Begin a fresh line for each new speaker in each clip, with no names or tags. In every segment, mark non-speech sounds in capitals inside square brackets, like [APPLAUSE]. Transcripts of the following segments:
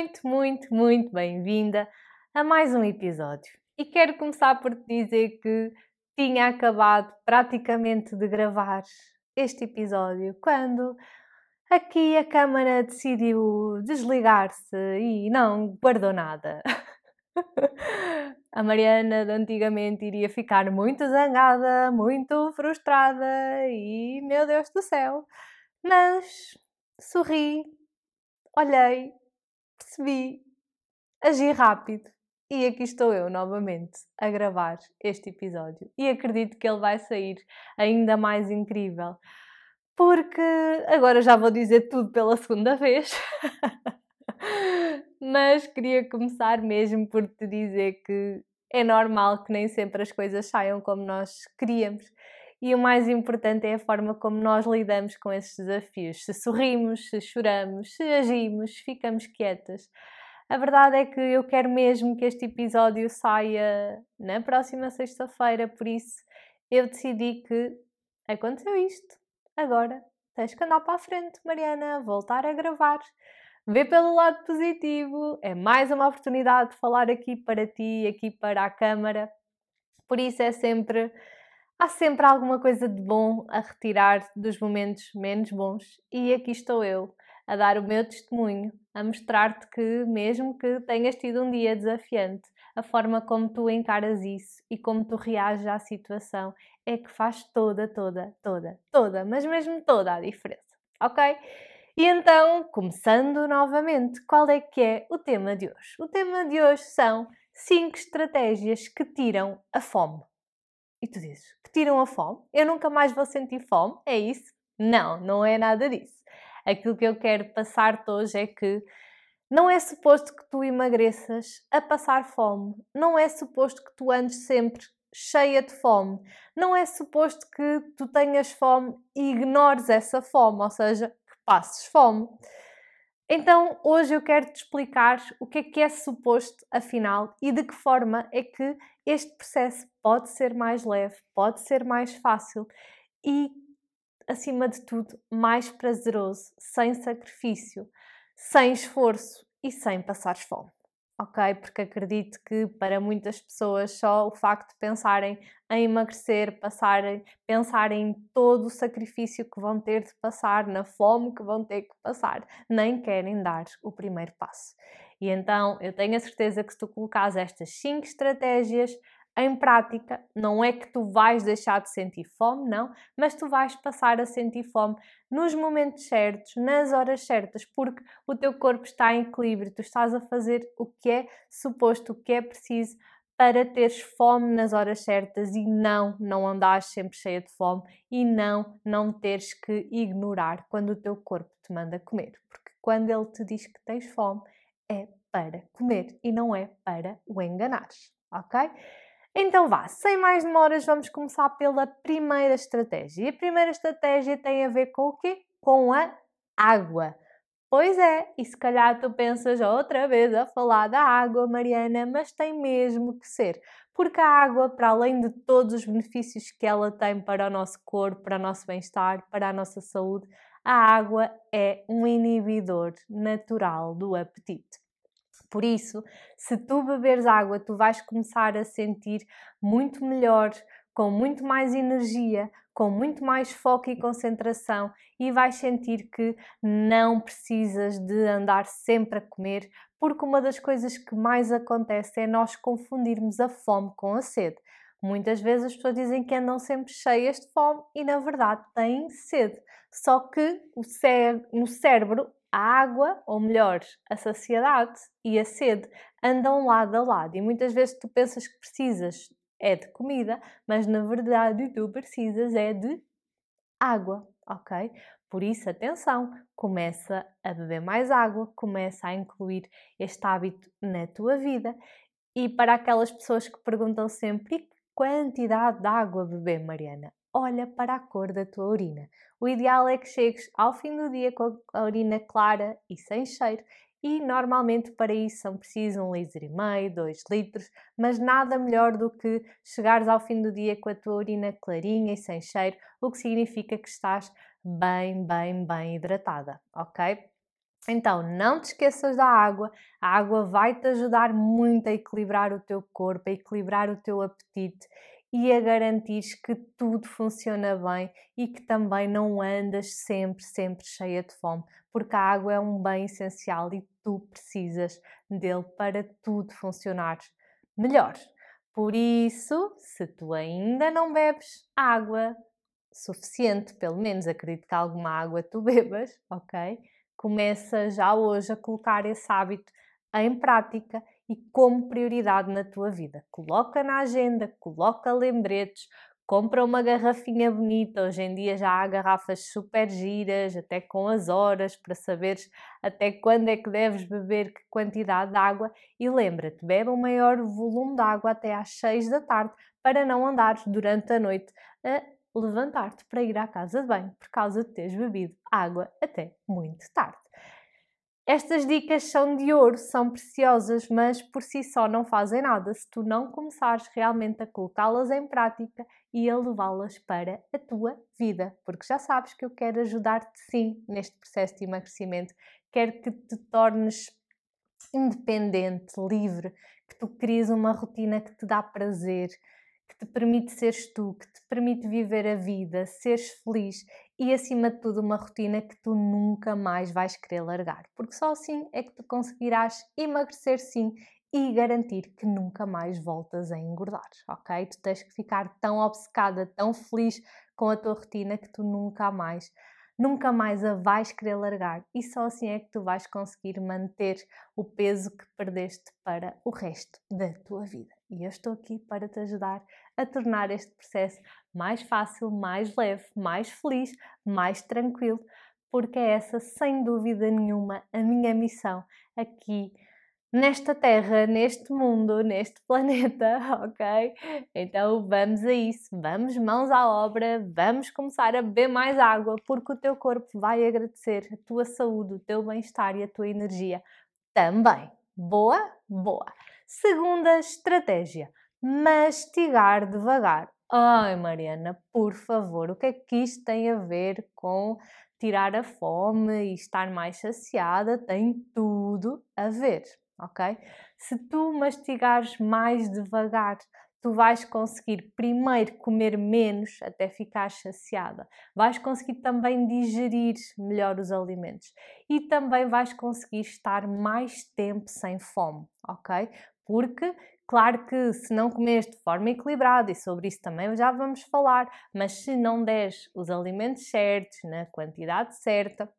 muito, muito, muito bem-vinda a mais um episódio. E quero começar por te dizer que tinha acabado praticamente de gravar este episódio quando aqui a câmara decidiu desligar-se e não guardou nada. [LAUGHS] A Mariana de antigamente iria ficar muito zangada, muito frustrada e, meu Deus do céu, mas sorri, olhei, percebi, agi rápido e aqui estou eu novamente a gravar este episódio e acredito que ele vai sair ainda mais incrível porque agora já vou dizer tudo pela segunda vez. [LAUGHS] Mas queria começar mesmo por te dizer que é normal que nem sempre as coisas saiam como nós queríamos. E o mais importante é a forma como nós lidamos com esses desafios. Se sorrimos, se choramos, se agimos, ficamos quietas. A verdade é que eu quero mesmo que este episódio saia na próxima sexta-feira, por isso eu decidi que aconteceu isto. Agora tens que andar para a frente, Mariana, voltar a gravar. Vê pelo lado positivo, é mais uma oportunidade de falar aqui para ti, aqui para a câmara. Por isso é sempre há sempre alguma coisa de bom a retirar dos momentos menos bons e aqui estou eu a dar o meu testemunho, a mostrar-te que mesmo que tenhas tido um dia desafiante, a forma como tu encaras isso e como tu reages à situação é que faz toda, toda, toda, toda, mas mesmo toda a diferença, ok? E então, começando novamente, qual é que é o tema de hoje? O tema de hoje são 5 estratégias que tiram a fome. E tu dizes, que tiram a fome? Eu nunca mais vou sentir fome? É isso? Não, não é nada disso. Aquilo que eu quero passar-te hoje é que não é suposto que tu emagreças a passar fome. Não é suposto que tu andes sempre cheia de fome. Não é suposto que tu tenhas fome e ignores essa fome, ou seja, passes fome. Então, hoje eu quero te explicar o que é que é suposto, afinal, e de que forma é que este processo pode ser mais leve, pode ser mais fácil e, acima de tudo, mais prazeroso, sem sacrifício, sem esforço e sem passar fome ok? Porque acredito que para muitas pessoas só o facto de pensarem em emagrecer, passarem, pensarem em todo o sacrifício que vão ter de passar, na fome que vão ter que passar, nem querem dar o primeiro passo. E então eu tenho a certeza que se tu colocares estas 5 estratégias em prática, não é que tu vais deixar de sentir fome, não, mas tu vais passar a sentir fome nos momentos certos, nas horas certas, porque o teu corpo está em equilíbrio, tu estás a fazer o que é suposto, o que é preciso para teres fome nas horas certas e não, não andares sempre cheia de fome e não, não teres que ignorar quando o teu corpo te manda comer, porque quando ele te diz que tens fome, é para comer e não é para o enganares, ok? Então vá, sem mais demoras, vamos começar pela primeira estratégia. E a primeira estratégia tem a ver com o quê? Com a água. Pois é, e se calhar tu pensas outra vez a falar da água, Mariana, mas tem mesmo que ser. Porque a água, para além de todos os benefícios que ela tem para o nosso corpo, para o nosso bem-estar, para a nossa saúde, a água é um inibidor natural do apetite. Por isso, se tu beberes água, tu vais começar a sentir muito melhor, com muito mais energia, com muito mais foco e concentração e vais sentir que não precisas de andar sempre a comer, porque uma das coisas que mais acontece é nós confundirmos a fome com a sede. Muitas vezes as pessoas dizem que andam sempre cheias de fome e na verdade têm sede. Só que o cé no cérebro a água, ou melhor, a saciedade e a sede andam lado a lado e muitas vezes tu pensas que precisas é de comida, mas na verdade tu precisas é de água, ok? Por isso, atenção, começa a beber mais água, começa a incluir este hábito na tua vida. E para aquelas pessoas que perguntam sempre: quantidade de água beber, Mariana? Olha para a cor da tua urina. O ideal é que chegues ao fim do dia com a urina clara e sem cheiro e normalmente para isso são precisos um litro e meio, dois litros, mas nada melhor do que chegares ao fim do dia com a tua urina clarinha e sem cheiro, o que significa que estás bem, bem, bem hidratada, ok? Então, não te esqueças da água. A água vai te ajudar muito a equilibrar o teu corpo, a equilibrar o teu apetite e a garantir que tudo funciona bem e que também não andas sempre, sempre cheia de fome, porque a água é um bem essencial e tu precisas dele para tudo funcionar melhor. Por isso, se tu ainda não bebes água suficiente, pelo menos acredito que alguma água tu [LAUGHS] bebas, ok? Começa já hoje a colocar esse hábito em prática e como prioridade na tua vida. Coloca na agenda, coloca lembretes, compra uma garrafinha bonita. Hoje em dia já há garrafas super giras, até com as horas, para saberes até quando é que deves beber que quantidade de água. E lembra-te, bebe o maior volume de água até às 6 da tarde, para não andares durante a noite a levantar-te para ir à casa de banho por causa de teres bebido água até muito tarde. Estas dicas são de ouro, são preciosas, mas por si só não fazem nada se tu não começares realmente a colocá-las em prática e a levá-las para a tua vida. Porque já sabes que eu quero ajudar-te sim neste processo de emagrecimento, quero que te tornes independente, livre, que tu cries uma rotina que te dá prazer, que te permite seres tu, que te permite viver a vida, seres feliz e, acima de tudo, uma rotina que tu nunca mais vais querer largar, porque só assim é que tu conseguirás emagrecer sim e garantir que nunca mais voltas a engordar, ok? Tu tens que ficar tão obcecada, tão feliz com a tua rotina que tu nunca mais nunca mais a vais querer largar e só assim é que tu vais conseguir manter o peso que perdeste para o resto da tua vida. E eu estou aqui para te ajudar a tornar este processo mais fácil, mais leve, mais feliz, mais tranquilo, porque é essa, sem dúvida nenhuma, a minha missão aqui nesta Terra, neste mundo, neste [LAUGHS] planeta, ok? Então vamos a isso, vamos mãos à obra, vamos começar a beber mais água, porque o teu corpo vai agradecer a tua saúde, o teu bem-estar e a tua energia também. Boa? Boa! Segunda estratégia: mastigar devagar. Ai, Mariana, por favor, o que é que isto tem a ver com tirar a fome e estar mais saciada? Tem tudo a ver ok? Se tu mastigares mais devagar, tu vais conseguir primeiro comer menos até ficar saciada. Vais conseguir também digerir melhor os alimentos e também vais conseguir estar mais tempo sem fome, ok? Porque Claro que se não comes de forma equilibrada, e sobre isso também já vamos falar, mas se não deres os alimentos certos, na quantidade certa,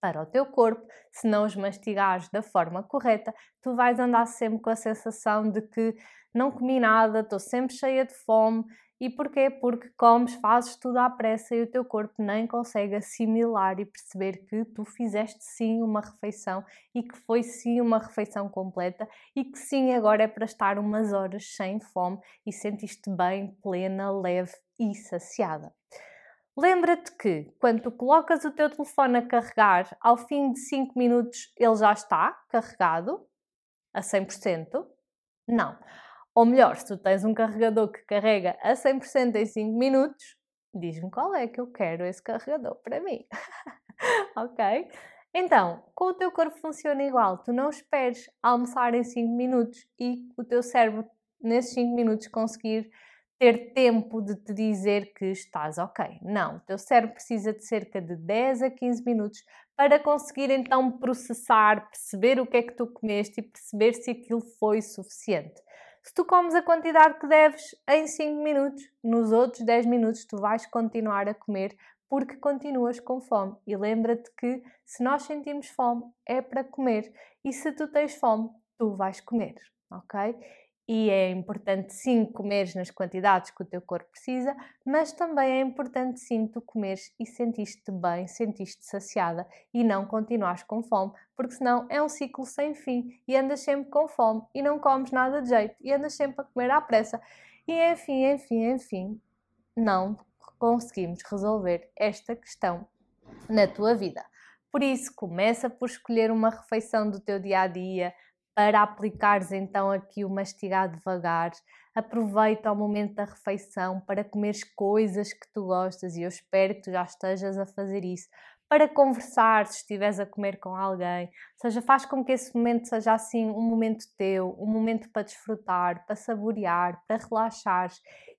para o teu corpo, se não os mastigares da forma correta, tu vais andar sempre com a sensação de que não comi nada, estou sempre cheia de fome. E porquê? Porque comes, fazes tudo à pressa e o teu corpo nem consegue assimilar e perceber que tu fizeste sim uma refeição e que foi sim uma refeição completa e que sim agora é para estar umas horas sem fome e sentiste bem, plena, leve e saciada. Lembra-te que quando tu colocas o teu telefone a carregar, ao fim de 5 minutos ele já está carregado a 100%? Não. Ou melhor, se tu tens um carregador que carrega a 100% em 5 minutos, diz-me qual é que eu quero esse carregador para mim. [LAUGHS] ok? Então, com o teu corpo funciona igual. Tu não esperes almoçar em 5 minutos e o teu cérebro, nesses 5 minutos, conseguir ter tempo de te dizer que estás ok. Não, o teu cérebro precisa de cerca de 10 a 15 minutos para conseguir então processar, perceber o que é que tu comeste e perceber se aquilo foi suficiente. Se tu comes a quantidade que deves em 5 minutos, nos outros 10 minutos tu vais continuar a comer porque continuas com fome. E lembra-te que se nós sentimos fome é para comer e se tu tens fome, tu vais comer, ok? E é importante sim comeres nas quantidades que o teu corpo precisa, mas também é importante sim tu comeres e sentiste bem, sentiste saciada e não continuares com fome, porque senão é um ciclo sem fim e andas sempre com fome e não comes nada de jeito e andas sempre a comer à pressa. E enfim, enfim, enfim, não conseguimos resolver esta questão na tua vida. Por isso, começa por escolher uma refeição do teu dia a dia, para aplicares então aqui o mastigar devagar. Aproveita o momento da refeição para comeres coisas que tu gostas e eu espero que tu já estejas a fazer isso, para conversar se estiveres a comer com alguém, ou seja, faz com que esse momento seja assim um momento teu, um momento para desfrutar, para saborear, para relaxar.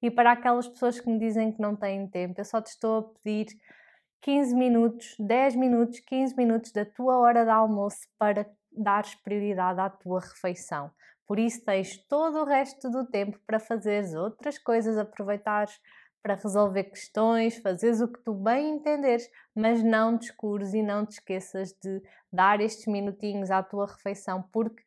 E para aquelas pessoas que me dizem que não têm tempo, eu só te estou a pedir 15 minutos, 10 minutos, 15 minutos da tua hora de almoço para dares prioridade à tua refeição. Por isso tens todo o resto do tempo para fazeres outras coisas, aproveitares para resolver questões, fazeres o que tu bem entenderes, mas não descures e não te esqueças de dar estes minutinhos à tua refeição, porque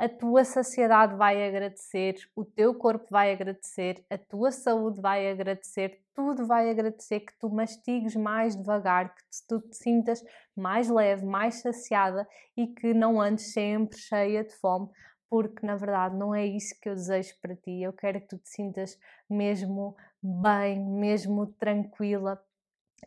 a tua saciedade vai agradecer, o teu corpo vai agradecer, a tua saúde vai agradecer, tudo vai agradecer que tu mastigues mais devagar, que tu te sintas mais leve, mais saciada e que não andes sempre cheia de fome, porque na verdade não é isso que eu desejo para ti. Eu quero que tu te sintas mesmo bem, mesmo tranquila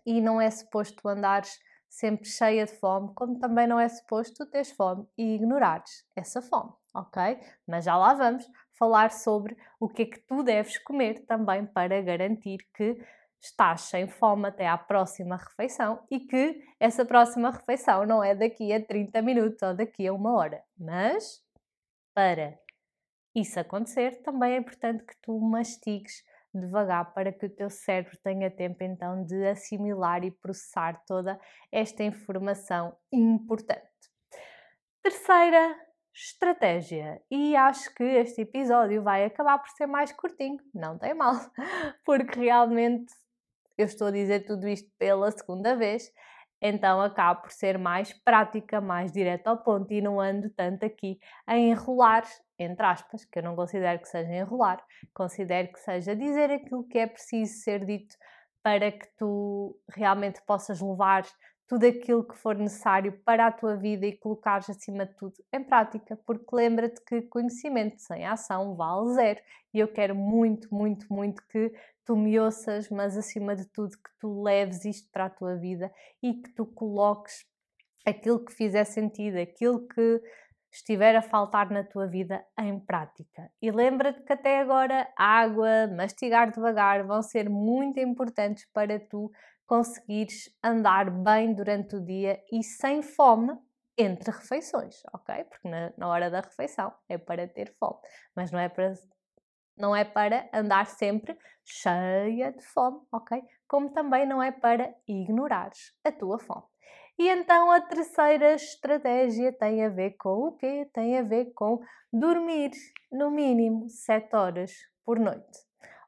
e não é suposto andares sempre cheia de fome, como também não é suposto teres fome e ignorares essa fome, ok? Mas já lá vamos falar sobre o que é que tu deves comer também para garantir que estás sem fome até à próxima refeição e que essa próxima refeição não é daqui a 30 minutos ou daqui a uma hora, mas para isso acontecer, também é importante que tu mastigues devagar para que o teu cérebro tenha tempo então de assimilar e processar toda esta informação importante. Terceira estratégia, e acho que este episódio vai acabar por ser mais curtinho, não tem mal, [LAUGHS] porque realmente eu estou a dizer tudo isto pela segunda vez então acaba por ser mais prática, mais direta ao ponto e não ando tanto aqui a enrolar, entre aspas, que eu não considero que seja enrolar, considero que seja dizer aquilo que é preciso ser dito para que tu realmente possas levar tudo aquilo que for necessário para a tua vida e colocares acima de tudo em prática, porque lembra-te que conhecimento sem ação vale zero e eu quero muito, muito, muito que tu me ouças, mas acima de tudo que tu leves isto para a tua vida e que tu coloques aquilo que fizer sentido, aquilo que estiver a faltar na tua vida em prática. E lembra-te que até agora água, mastigar devagar vão ser muito importantes para tu conseguires andar bem durante o dia e sem fome entre refeições, ok? Porque na, na hora da refeição é para ter fome, mas não é para não é para andar sempre cheia de fome, ok? Como também não é para ignorares a tua fome. E então a terceira estratégia tem a ver com o quê? Tem a ver com dormir no mínimo 7 horas por noite.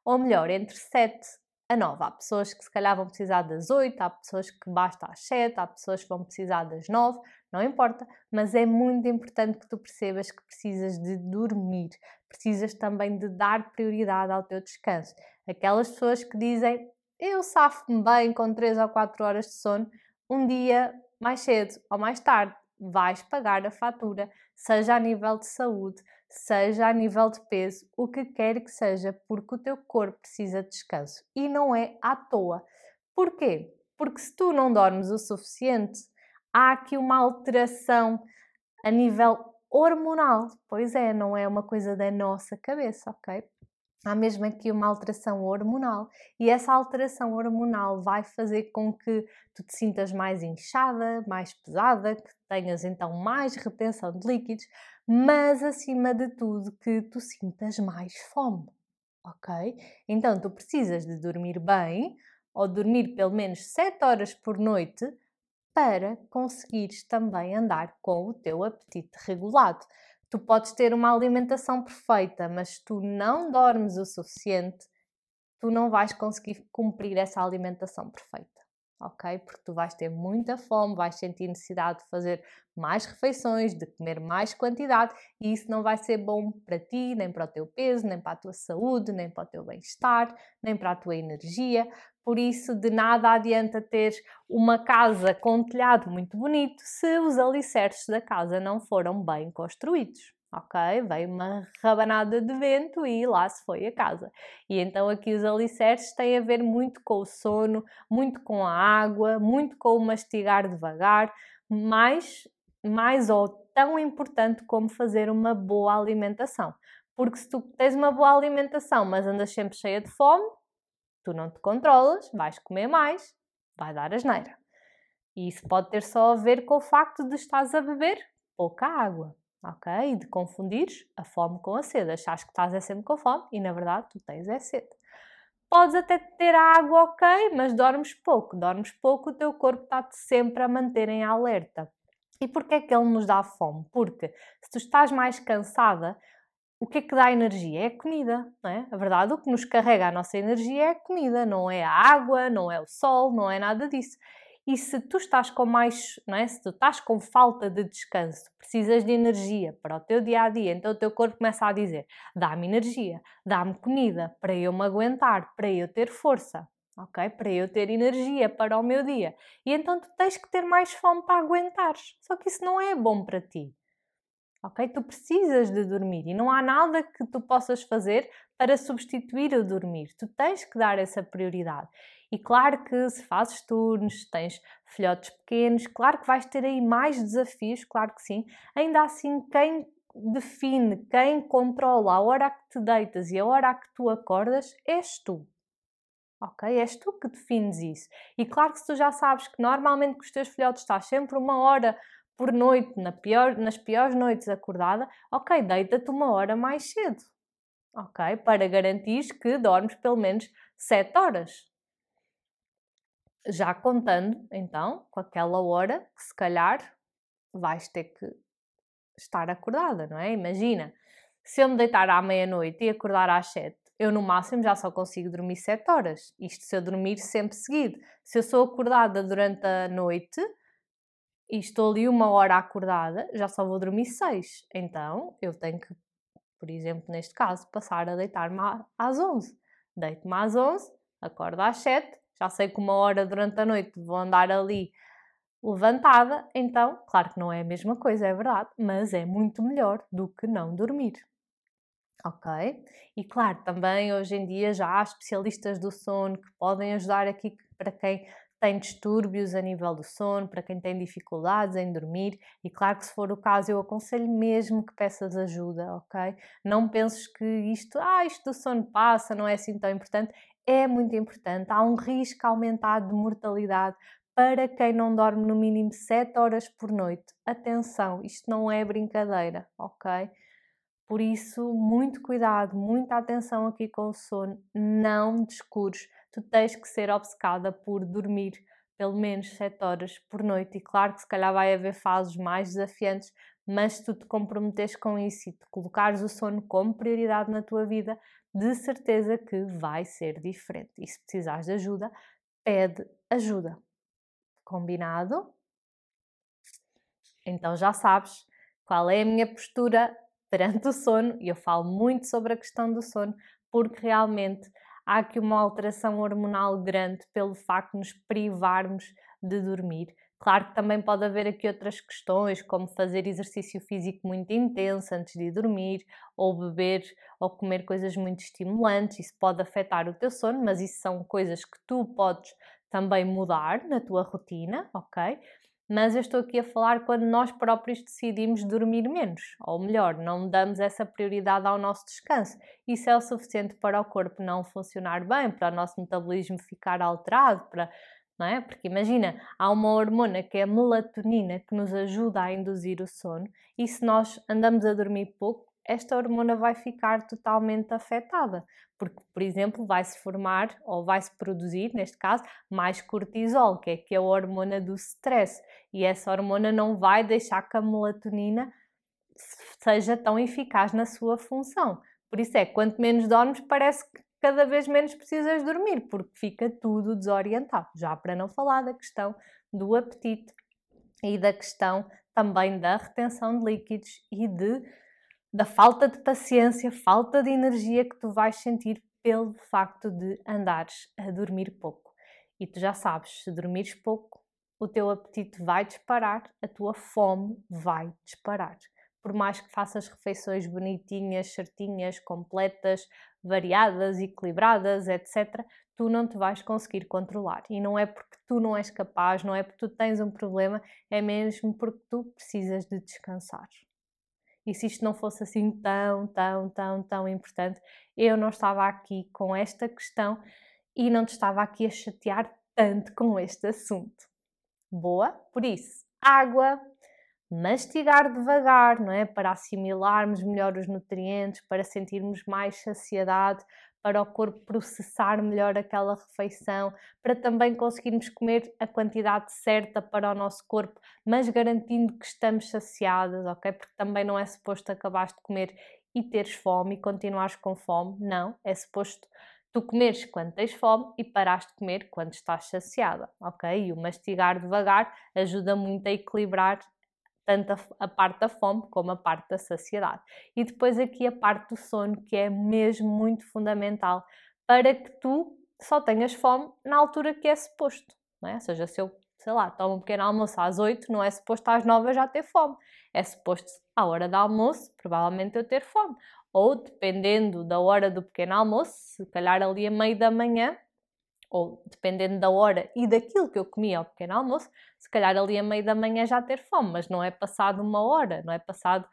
Ou melhor, entre 7 a 9. Há pessoas que se calhar vão precisar das 8, há pessoas que basta às 7, há pessoas que vão precisar das 9, não importa, mas é muito importante que tu percebas que precisas de dormir, precisas também de dar prioridade ao teu descanso. Aquelas pessoas que dizem eu safo-me bem com 3 ou 4 horas de sono, um dia mais cedo ou mais tarde vais pagar a fatura, seja a nível de saúde, seja a nível de peso, o que quer que seja, porque o teu corpo precisa de descanso e não é à toa. Porquê? Porque se tu não dormes o suficiente, há aqui uma alteração a nível hormonal. Pois é, não é uma coisa da nossa cabeça, ok? Há mesmo aqui uma alteração hormonal e essa alteração hormonal vai fazer com que tu te sintas mais inchada, mais pesada, que tenhas então mais retenção de líquidos, mas acima de tudo que tu sintas mais fome, ok? Então tu precisas de dormir bem ou dormir pelo menos 7 horas por noite para conseguires também andar com o teu apetite regulado. Tu podes ter uma alimentação perfeita, mas tu não dormes o suficiente, tu não vais conseguir cumprir essa alimentação perfeita ok? Porque tu vais ter muita fome, vais sentir necessidade de fazer mais refeições, de comer mais quantidade e isso não vai ser bom para ti, nem para o teu peso, nem para a tua saúde, nem para o teu bem-estar, nem para a tua energia. Por isso, de nada adianta ter uma casa com um telhado muito bonito se os alicerces da casa não foram bem construídos ok? Veio uma rabanada de vento e lá se foi a casa. E então aqui os alicerces têm a ver muito com o sono, muito com a água, muito com o mastigar devagar, mais, mais ou tão importante como fazer uma boa alimentação. Porque se tu tens uma boa alimentação, mas andas sempre cheia de fome, tu não te controlas, vais comer mais, vai dar asneira. E isso pode ter só a ver com o facto de estás a beber pouca água, ok? E de confundires a fome com a sede. Achas que estás é sempre com fome e na verdade tu tens é sede. Podes até ter água, ok, mas dormes pouco. Dormes pouco, o teu corpo está-te sempre a manter em alerta. E porquê é que ele nos dá fome? Porque se tu estás mais cansada, o que é que dá energia? É a comida, não é? A verdade, o que nos carrega a nossa energia é a comida, não é a água, não é o sol, não é nada disso. E se tu estás com mais, não é? Se tu estás com falta de descanso, precisas de energia para o teu dia a dia, então o teu corpo começa a dizer: dá-me energia, dá-me comida para eu me aguentar, para eu ter força, ok? Para eu ter energia para o meu dia. E então tu tens que ter mais fome para aguentares. Só que isso não é bom para ti. Ok? Tu precisas de dormir e não há nada que tu possas fazer para substituir o dormir. Tu tens que dar essa prioridade. E claro que se fazes turnos, tens filhotes pequenos, claro que vais ter aí mais desafios, claro que sim. Ainda assim, quem define, quem controla a hora que te deitas e a hora que tu acordas és tu. Ok? És tu que defines isso. E claro que se tu já sabes que normalmente com os teus filhotes estás sempre uma hora por noite, na pior, nas piores noites acordada, ok, deita-te uma hora mais cedo. Ok? Para garantir que dormes pelo menos 7 horas já contando então com aquela hora que se calhar vais ter que estar acordada, não é? Imagina, se eu me deitar à meia-noite e acordar às sete, eu no máximo já só consigo dormir sete horas. Isto se eu dormir sempre seguido. Se eu sou acordada durante a noite e estou ali uma hora acordada, já só vou dormir seis. Então eu tenho que, por exemplo, neste caso, passar a deitar-me às onze. Deito-me às onze, acordo às sete, já sei que uma hora durante a noite vou andar ali levantada, então, claro que não é a mesma coisa, é verdade, mas é muito melhor do que não dormir. Ok? E claro, também hoje em dia já há especialistas do sono que podem ajudar aqui para quem tem distúrbios a nível do sono, para quem tem dificuldades em dormir, e claro que se for o caso, eu aconselho mesmo que peças ajuda, ok? Não penses que isto, ah, isto do sono passa, não é assim tão importante é muito importante. Há um risco aumentado de mortalidade para quem não dorme no mínimo 7 horas por noite. Atenção, isto não é brincadeira, ok? Por isso, muito cuidado, muita atenção aqui com o sono. Não descures. Tu tens que ser obcecada por dormir pelo menos 7 horas por noite. E claro que se calhar vai haver fases mais desafiantes, mas se tu te comprometeres com isso e te colocares o sono como prioridade na tua vida, de certeza que vai ser diferente. E se precisares de ajuda, pede ajuda. Combinado? Então já sabes qual é a minha postura perante o sono, e eu falo muito sobre a questão do sono, porque realmente há aqui uma alteração hormonal grande pelo facto de nos privarmos de dormir Claro que também pode haver aqui outras questões, como fazer exercício físico muito intenso antes de dormir, ou beber ou comer coisas muito estimulantes. Isso pode afetar o teu sono, mas isso são coisas que tu podes também mudar na tua rotina, ok? Mas eu estou aqui a falar quando nós próprios decidimos dormir menos, ou melhor, não damos essa prioridade ao nosso descanso. Isso é o suficiente para o corpo não funcionar bem, para o nosso metabolismo ficar alterado, para não é? Porque imagina, há uma hormona que é a melatonina que nos ajuda a induzir o sono e se nós andamos a dormir pouco, esta hormona vai ficar totalmente afetada, porque, por exemplo, vai-se formar ou vai-se produzir, neste caso, mais cortisol, que é, que é a hormona do stress, e essa hormona não vai deixar que a melatonina seja tão eficaz na sua função. Por isso é, quanto menos dormes, parece que cada vez menos precisas dormir, porque fica tudo desorientado. Já para não falar da questão do apetite e da questão também da retenção de líquidos e de, da falta de paciência, falta de energia que tu vais sentir pelo facto de andares a dormir pouco. E tu já sabes, se dormires pouco, o teu apetite vai disparar, a tua fome vai disparar por mais que faças refeições bonitinhas, certinhas, completas, variadas, equilibradas, etc., tu não te vais conseguir controlar. E não é porque tu não és capaz, não é porque tu tens um problema, é mesmo porque tu precisas de descansar. E se isto não fosse assim tão, tão, tão, tão importante, eu não estava aqui com esta questão e não te estava aqui a chatear tanto com este assunto. Boa. Por isso, água, mastigar devagar, não é? Para assimilarmos melhor os nutrientes, para sentirmos mais saciedade, para o corpo processar melhor aquela refeição, para também conseguirmos comer a quantidade certa para o nosso corpo, mas garantindo que estamos saciadas, ok? Porque também não é suposto acabares de comer e teres fome e continuares com fome, não, é suposto tu comeres quando tens fome e parares de comer quando estás saciada, ok? E o mastigar devagar ajuda muito a equilibrar tanto a, a, parte da fome como a parte da saciedade. E depois aqui a parte do sono, que é mesmo muito fundamental para que tu só tenhas fome na altura que é suposto. Não é? Ou seja, se eu, sei lá, tomo um pequeno almoço às 8, não é suposto às 9 já ter fome. É suposto à hora do almoço, provavelmente eu ter fome. Ou dependendo da hora do pequeno almoço, se calhar ali a meio da manhã, ou dependendo da hora e daquilo que eu comia ao pequeno almoço, se calhar ali a meio da manhã já ter fome, mas não é passado uma hora, não é passado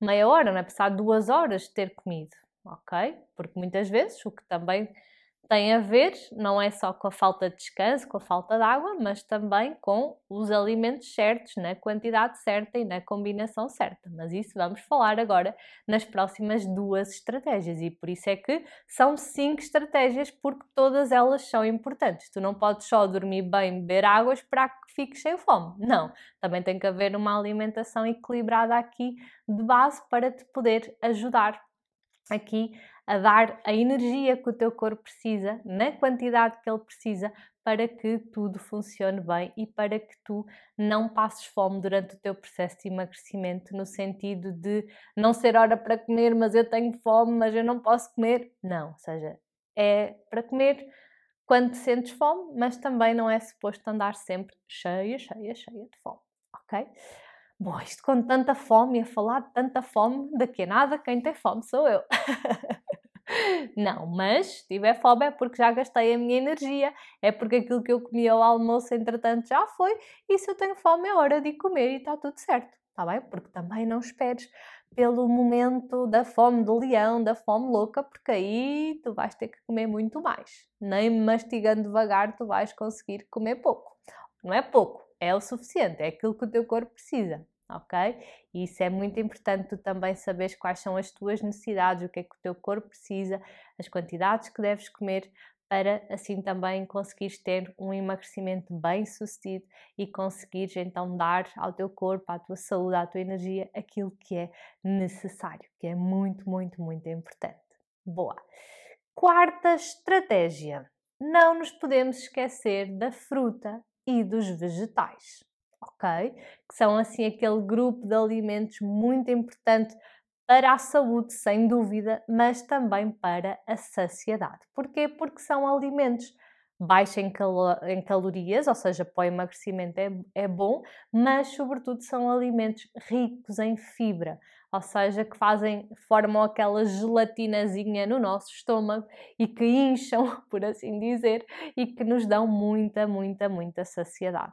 meia hora, não é passado duas horas de ter comido, ok? Porque muitas vezes o que também tem a ver não é só com a falta de descanso, com a falta de água, mas também com os alimentos certos, na quantidade certa e na combinação certa. Mas isso vamos falar agora nas próximas duas estratégias e por isso é que são cinco estratégias porque todas elas são importantes. Tu não podes só dormir bem, beber água, esperar que fiques sem fome. Não, também tem que haver uma alimentação equilibrada aqui de base para te poder ajudar aqui a dar a energia que o teu corpo precisa, na quantidade que ele precisa, para que tudo funcione bem e para que tu não passes fome durante o teu processo de emagrecimento, no sentido de não ser hora para comer, mas eu tenho fome, mas eu não posso comer. Não, ou seja, é para comer quando sentes fome, mas também não é suposto andar sempre cheia, cheia, cheia de fome, ok? Bom, isto com tanta fome, a falar de tanta fome, daqui a nada quem tem fome sou eu. [LAUGHS] Não, mas tiver fome é porque já gastei a minha energia, é porque aquilo que eu comi ao almoço, entretanto, já foi, e se eu tenho fome é hora de comer e está tudo certo, está bem? Porque também não esperes pelo momento da fome do leão, da fome louca, porque aí tu vais ter que comer muito mais. Nem mastigando devagar tu vais conseguir comer pouco. Não é pouco, é o suficiente, é aquilo que o teu corpo precisa ok? E isso é muito importante tu também saberes quais são as tuas necessidades, o que é que o teu corpo precisa, as quantidades que deves comer para assim também conseguires ter um emagrecimento bem sucedido e conseguires então dar ao teu corpo, à tua saúde, à tua energia aquilo que é necessário, que é muito, muito, muito importante. Boa. Quarta estratégia. Não nos podemos esquecer da fruta e dos vegetais ok? Que são assim aquele grupo de alimentos muito importante para a saúde, sem dúvida, mas também para a saciedade. Porquê? Porque são alimentos baixos em, calo em calorias, ou seja, para o emagrecimento é, é bom, mas sobretudo são alimentos ricos em fibra, ou seja, que fazem, formam aquela gelatinazinha no nosso estômago e que incham, [LAUGHS] por assim dizer, e que nos dão muita, muita, muita saciedade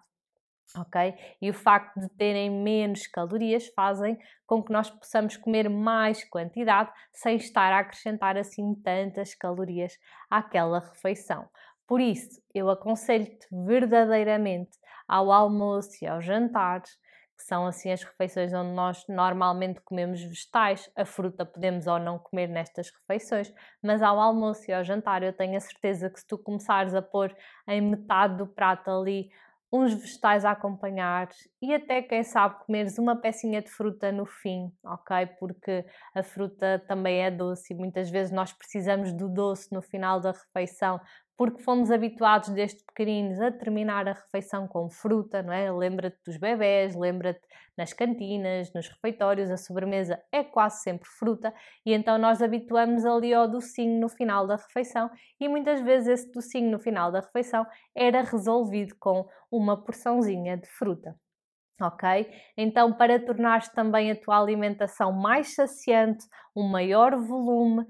ok? E o facto de terem menos calorias fazem com que nós possamos comer mais quantidade sem estar a acrescentar assim tantas calorias àquela refeição. Por isso, eu aconselho-te verdadeiramente ao almoço e aos jantares, que são assim as refeições onde nós normalmente comemos vegetais, a fruta podemos ou não comer nestas refeições, mas ao almoço e ao jantar eu tenho a certeza que se tu começares a pôr em metade do prato ali uns vegetais a acompanhar e até, quem sabe, comeres uma pecinha de fruta no fim, ok? Porque a fruta também é doce e muitas vezes nós precisamos do doce no final da refeição porque fomos habituados desde pequeninos a terminar a refeição com fruta, não é? Lembra-te dos bebés, lembra-te nas cantinas, nos refeitórios, a sobremesa é quase sempre fruta e então nós habituamos ali ao docinho no final da refeição e muitas vezes esse docinho no final da refeição era resolvido com uma porçãozinha de fruta. Ok? Então, para tornares também a tua alimentação mais saciante, um maior volume,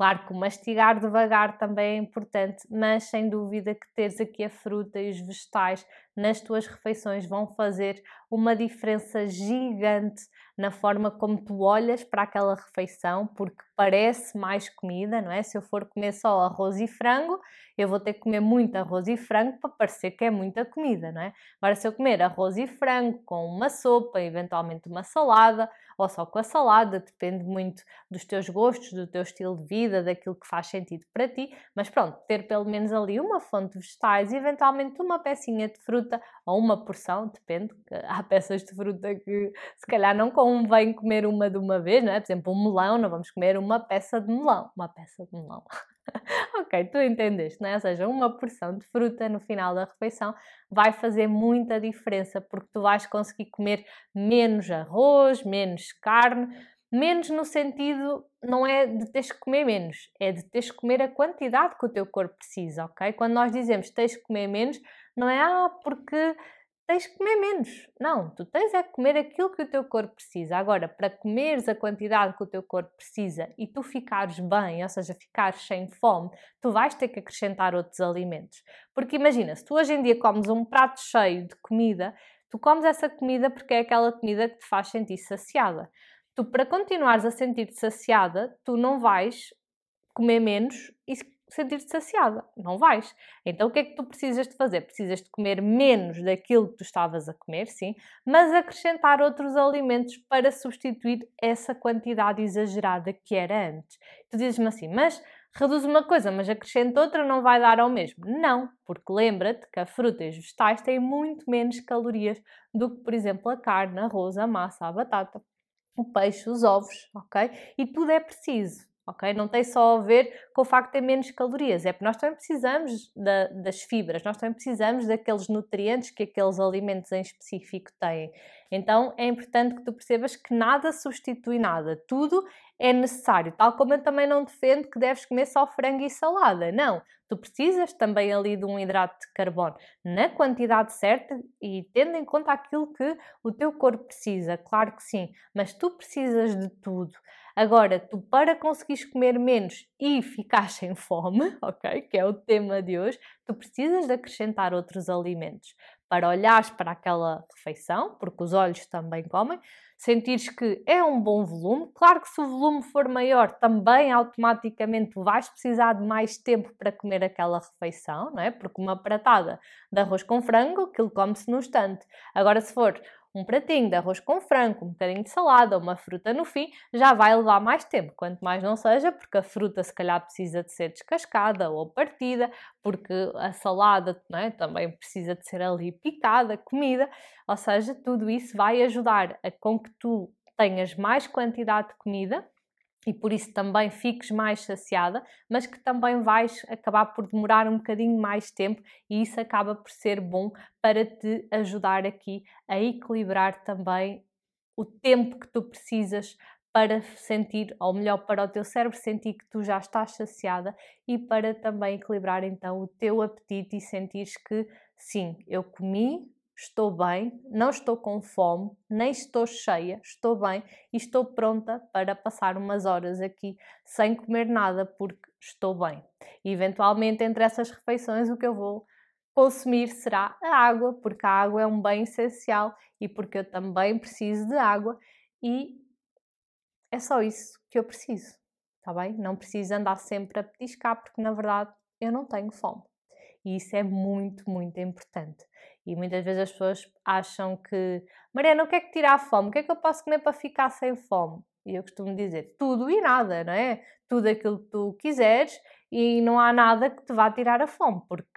Claro que mastigar devagar também é importante, mas sem dúvida que teres aqui a fruta e os vegetais nas tuas refeições vão fazer uma diferença gigante na forma como tu olhas para aquela refeição, porque parece mais comida, não é? Se eu for comer só arroz e frango, eu vou ter que comer muito arroz e frango para parecer que é muita comida, não é? Agora, se eu comer arroz e frango com uma sopa, eventualmente uma salada, ou só com a salada, depende muito dos teus gostos, do teu estilo de vida, daquilo que faz sentido para ti, mas pronto, ter pelo menos ali uma fonte de vegetais, eventualmente uma pecinha de fruta ou uma porção, depende, há [LAUGHS] peças de fruta que se calhar não convém comer uma de uma vez, não é? Por exemplo, um melão, não vamos comer uma peça de melão, uma peça de melão. [LAUGHS] [LAUGHS] ok, tu entendeste, não é? Ou seja, uma porção de fruta no final da refeição vai fazer muita diferença porque tu vais conseguir comer menos arroz, menos carne, menos no sentido não é de teres que comer menos, é de teres que comer a quantidade que o teu corpo precisa, ok? Quando nós dizemos tens que comer menos, não é ah, porque tens que comer menos. Não, tu tens é que comer aquilo que o teu corpo precisa. Agora, para comeres a quantidade que o teu corpo precisa e tu ficares bem, ou seja, ficares sem fome, tu vais ter que acrescentar outros alimentos. Porque imagina, se tu hoje em dia comes um prato cheio de comida, tu comes essa comida porque é aquela comida que te faz sentir saciada. Tu, para continuares a sentir-te saciada, tu não vais comer menos e sentir-te saciada. Não vais. Então o que é que tu precisas de fazer? Precisas de comer menos daquilo que tu estavas a comer, sim, mas acrescentar outros alimentos para substituir essa quantidade exagerada que era antes. Tu dizes-me assim, mas reduz uma coisa, mas acrescenta outra, não vai dar ao mesmo. Não, porque lembra-te que a fruta e os vegetais têm muito menos calorias do que, por exemplo, a carne, a arroz, a massa, a batata, o peixe, os ovos, ok? E tudo é preciso ok? Não tem só a ver com o facto de ter menos calorias, é porque nós também precisamos da, das fibras, nós também precisamos daqueles nutrientes que aqueles alimentos em específico têm. Então é importante que tu percebas que nada substitui nada, tudo é necessário, tal como eu também não defendo que deves comer só frango e salada, não. Tu precisas também ali de um hidrato de carbono na quantidade certa e tendo em conta aquilo que o teu corpo precisa, claro que sim, mas tu precisas de tudo. Agora, tu para conseguires comer menos e ficar sem fome, [LAUGHS] ok? Que é o tema de hoje, tu precisas de acrescentar outros alimentos para olhares para aquela refeição, porque os olhos também comem, sentires que é um bom volume. Claro que se o volume for maior, também automaticamente vais precisar de mais tempo para comer aquela refeição, não é? Porque uma pratada de arroz com frango, aquilo come-se no instante. Agora, se for um pratinho de arroz com frango, um bocadinho de salada, uma fruta no fim, já vai levar mais tempo, quanto mais não seja, porque a fruta se calhar precisa de ser descascada ou partida, porque a salada é? também precisa de ser ali picada, comida, ou seja, tudo isso vai ajudar a com que tu tenhas mais quantidade de comida e por isso também fiques mais saciada, mas que também vais acabar por demorar um bocadinho mais tempo e isso acaba por ser bom para te ajudar aqui a equilibrar também o tempo que tu precisas para sentir, ou melhor, para o teu cérebro sentir que tu já estás saciada e para também equilibrar então o teu apetite e sentires que sim, eu comi, estou bem, não estou com fome, nem estou cheia, estou bem e estou pronta para passar umas horas aqui sem comer nada porque estou bem. E eventualmente entre essas refeições o que eu vou consumir será a água, porque a água é um bem essencial e porque eu também preciso de água e é só isso que eu preciso, tá bem? Não preciso andar sempre a petiscar porque na verdade eu não tenho fome. E isso é muito, muito importante. E muitas vezes as pessoas acham que, Mariana, o que é que tira a fome? O que é que eu posso comer para ficar sem fome? E eu costumo dizer tudo e nada, não é? Tudo aquilo que tu quiseres e não há nada que te vá tirar a fome, porque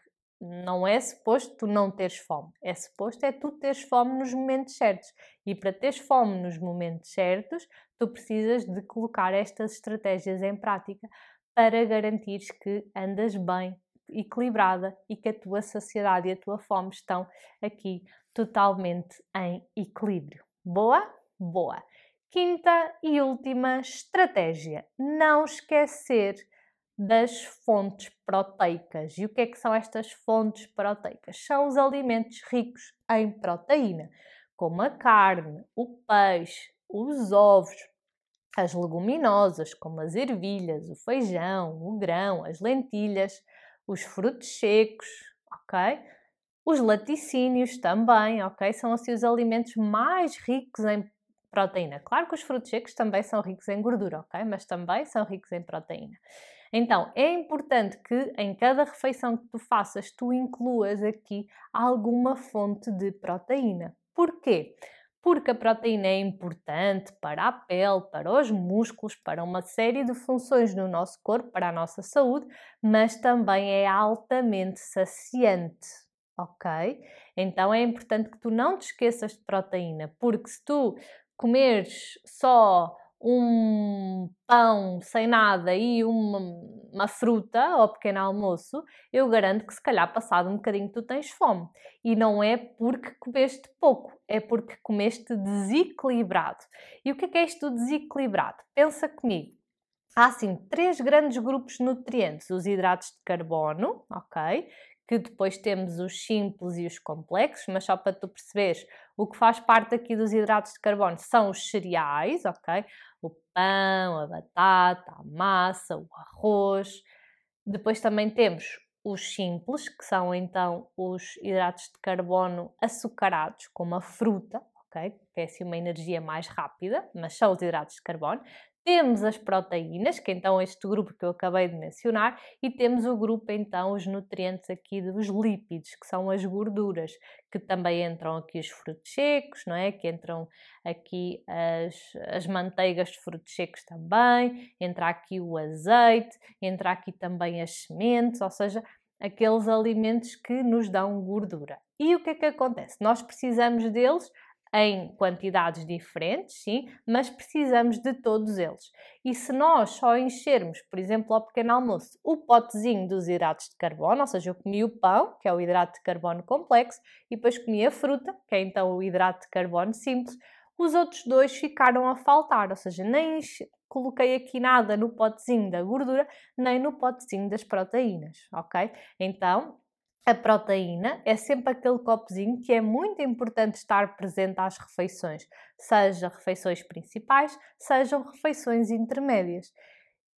não é suposto tu não teres fome, é suposto é tu teres fome nos momentos certos. E para teres fome nos momentos certos, tu precisas de colocar estas estratégias em prática para garantires que andas bem equilibrada e que a tua saciedade e a tua fome estão aqui totalmente em equilíbrio. Boa? Boa! Quinta e última estratégia: não esquecer das fontes proteicas. E o que é que são estas fontes proteicas? São os alimentos ricos em proteína, como a carne, o peixe, os ovos, as leguminosas, como as ervilhas, o feijão, o grão, as lentilhas, os frutos secos, ok? Os laticínios também, ok? São assim os alimentos mais ricos em proteína. Claro que os frutos secos também são ricos em gordura, ok? Mas também são ricos em proteína. Então, é importante que em cada refeição que tu faças, tu incluas aqui alguma fonte de proteína. Porquê? Porque a proteína é importante para a pele, para os músculos, para uma série de funções no nosso corpo, para a nossa saúde, mas também é altamente saciante, ok? Então é importante que tu não te esqueças de proteína, porque se tu comeres só um pão sem nada e uma, uma, fruta ao pequeno almoço, eu garanto que se calhar passado um bocadinho tu tens fome. E não é porque comeste pouco, é porque comeste desequilibrado. E o que é, que é isto desequilibrado? Pensa comigo. Há assim três grandes grupos de nutrientes: os hidratos de carbono, ok? Que depois temos os simples e os complexos, mas só para tu perceberes, o que faz parte aqui dos hidratos de carbono são os cereais, ok? O pão, a batata, a massa, o arroz. Depois também temos os simples, que são então os hidratos de carbono açucarados, como a fruta, ok? Que é assim uma energia mais rápida, mas são os hidratos de carbono. Temos as proteínas, que então é este grupo que eu acabei de mencionar, e temos o grupo então os nutrientes aqui dos lípidos, que são as gorduras, que também entram aqui os frutos secos, não é? Que entram aqui as, as manteigas de frutos secos também, entra aqui o azeite, entra aqui também as sementes, ou seja, aqueles alimentos que nos dão gordura. E o que é que acontece? Nós precisamos deles em quantidades diferentes, sim, mas precisamos de todos eles. E se nós só enchermos, por exemplo, ao pequeno almoço, o potezinho dos hidratos de carbono, ou seja, eu comi o pão, que é o hidrato de carbono complexo, e depois comi a fruta, que é então o hidrato de carbono simples, os outros dois ficaram a faltar, ou seja, nem coloquei aqui nada no potezinho da gordura, nem no potezinho das proteínas, ok? Então, a proteína é sempre aquele copozinho que é muito importante estar presente às refeições, seja refeições principais, sejam refeições intermédias.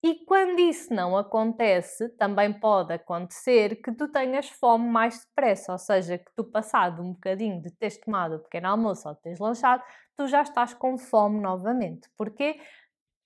E quando isso não acontece, também pode acontecer que tu tenhas fome mais depressa, ou seja, que tu passado um bocadinho de teres tomado o pequeno almoço ou teres lanchado, tu já estás com fome novamente. Porquê?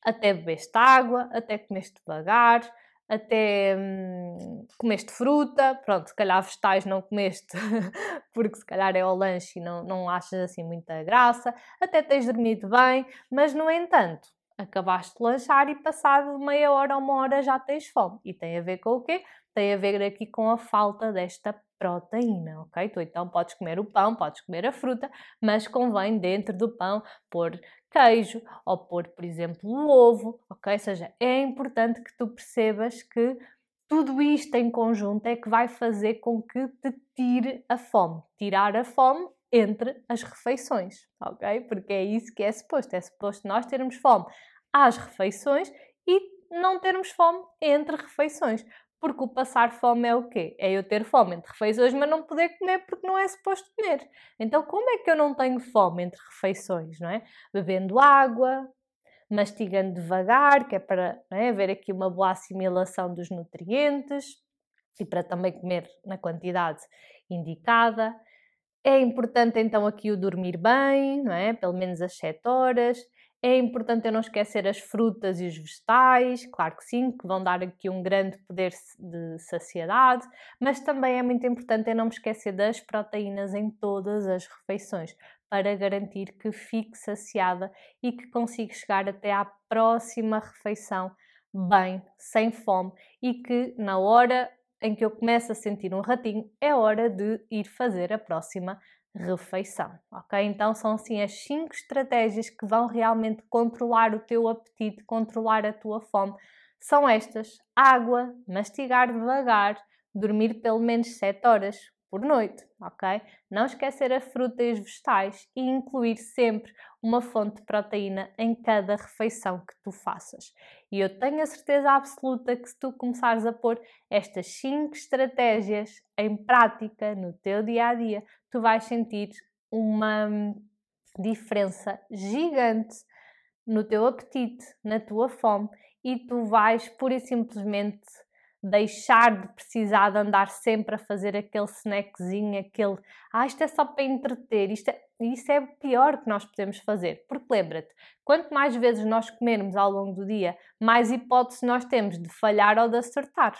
Até bebeste água, até comeste devagar, até hum, comeste fruta, pronto, se calhar vegetais não comeste, [LAUGHS] porque se calhar é ao lanche e não, não achas assim muita graça, até tens dormido bem, mas no entanto, acabaste de lanchar e passado meia hora ou uma hora já tens fome. E tem a ver com o quê? Tem a ver aqui com a falta desta proteína, ok? Tu então podes comer o pão, podes comer a fruta, mas convém dentro do pão pôr queijo ou pôr, por exemplo, o ovo, ok? Ou seja, é importante que tu percebas que tudo isto em conjunto é que vai fazer com que te tire a fome. Tirar a fome entre as refeições, ok? Porque é isso que é suposto. É suposto nós termos fome às refeições e não termos fome entre refeições. Porque o passar fome é o quê? É eu ter fome entre refeições, mas não poder comer porque não é suposto comer. Então, como é que eu não tenho fome entre refeições, não é? Bebendo água, mastigando devagar, que é para é, haver aqui uma boa assimilação dos nutrientes e para também comer na quantidade indicada. É importante então aqui o dormir bem, não é? Pelo menos as 7 horas. É importante eu não esquecer as frutas e os vegetais, claro que sim, que vão dar aqui um grande poder de saciedade, mas também é muito importante eu não me esquecer das proteínas em todas as refeições, para garantir que fique saciada e que consiga chegar até à próxima refeição bem, sem fome e que na hora em que eu começo a sentir um ratinho é hora de ir fazer a próxima refeição ok? Então são assim as cinco estratégias que vão realmente controlar o teu apetite, controlar a tua fome. São estas: água, mastigar devagar, dormir pelo menos 7 horas por noite, ok? Não esquecer a fruta e os vegetais e incluir sempre uma fonte de proteína em cada refeição que tu faças. E eu tenho a certeza absoluta que se tu começares a pôr estas 5 estratégias em prática no teu dia a dia, tu vais sentir uma diferença gigante no teu apetite, na tua fome e tu vais pura e simplesmente deixar de precisar de andar sempre a fazer aquele snackzinho, aquele ah, isto é só para entreter, isto é... Isso é o pior que nós podemos fazer. Porque lembra-te, quanto mais vezes nós comermos ao longo do dia, mais hipótese nós temos de falhar ou de acertar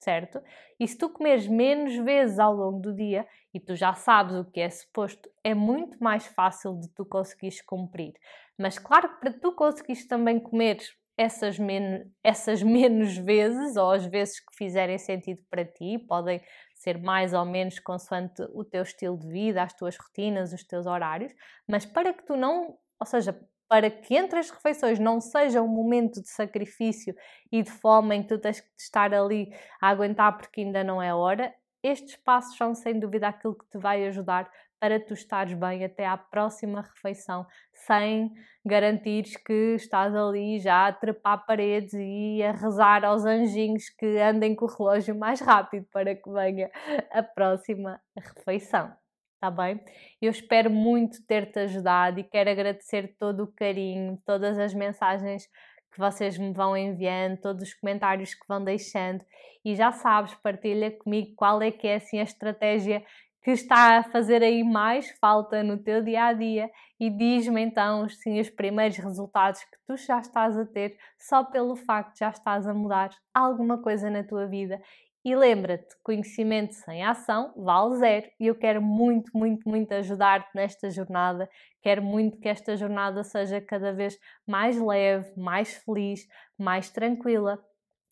certo? E se tu comeres menos vezes ao longo do dia e tu já sabes o que é suposto, é muito mais fácil de tu conseguires cumprir. Mas claro que para tu conseguires também comer essas, men essas [LAUGHS] menos vezes, ou as vezes que fizerem sentido para ti, podem ser mais ou menos consoante o teu estilo de vida, as tuas rotinas, os teus horários, mas para que tu não, ou seja, para que entre as refeições não seja um momento de sacrifício e de fome em que tu tens que estar ali a aguentar porque ainda não é hora, estes passos são sem dúvida aquilo que te vai ajudar para tu estares bem até à próxima refeição, sem garantires que estás ali já a trepar paredes e a rezar aos anjinhos que andem com o relógio mais rápido para que venha a próxima refeição tá bem? Eu espero muito ter-te ajudado e quero agradecer todo o carinho, todas as mensagens que vocês me vão enviando, todos os comentários que vão deixando e já sabes, partilha comigo qual é que é assim a estratégia que está a fazer aí mais falta no teu dia a dia e diz-me então sim, os primeiros resultados que tu já estás a ter só pelo facto de já estás a mudar alguma coisa na tua vida e lembra-te, conhecimento sem ação vale zero. E eu quero muito, muito, muito ajudar-te nesta jornada. Quero muito que esta jornada seja cada vez mais leve, mais feliz, mais tranquila.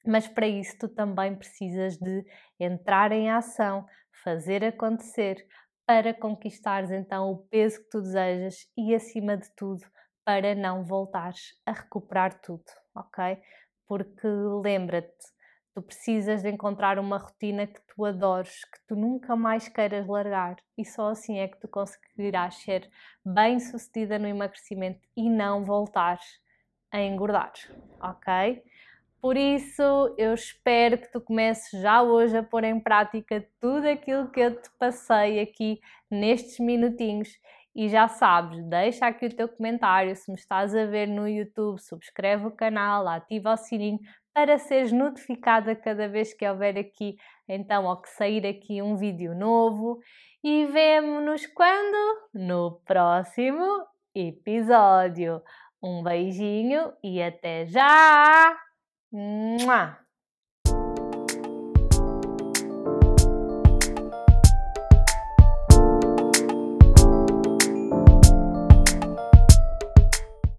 Mas para isso tu também precisas de entrar em ação, fazer acontecer, para conquistares então o peso que tu desejas e, acima de tudo, para não voltares a recuperar tudo, ok? Porque lembra-te, Tu precisas de encontrar uma rotina que tu adores, que tu nunca mais queiras largar e só assim é que tu conseguirás ser bem sucedida no emagrecimento e não voltares a engordar, ok? Por isso, eu espero que tu comeces já hoje a pôr em prática tudo aquilo que eu te passei aqui nestes minutinhos. E já sabes, deixa aqui o teu comentário. Se me estás a ver no YouTube, subscreve o canal, ativa o sininho para seres notificada cada vez que houver aqui, então, ou que sair aqui um vídeo novo. E vemo-nos quando? No próximo episódio. Um beijinho e até já! Mua!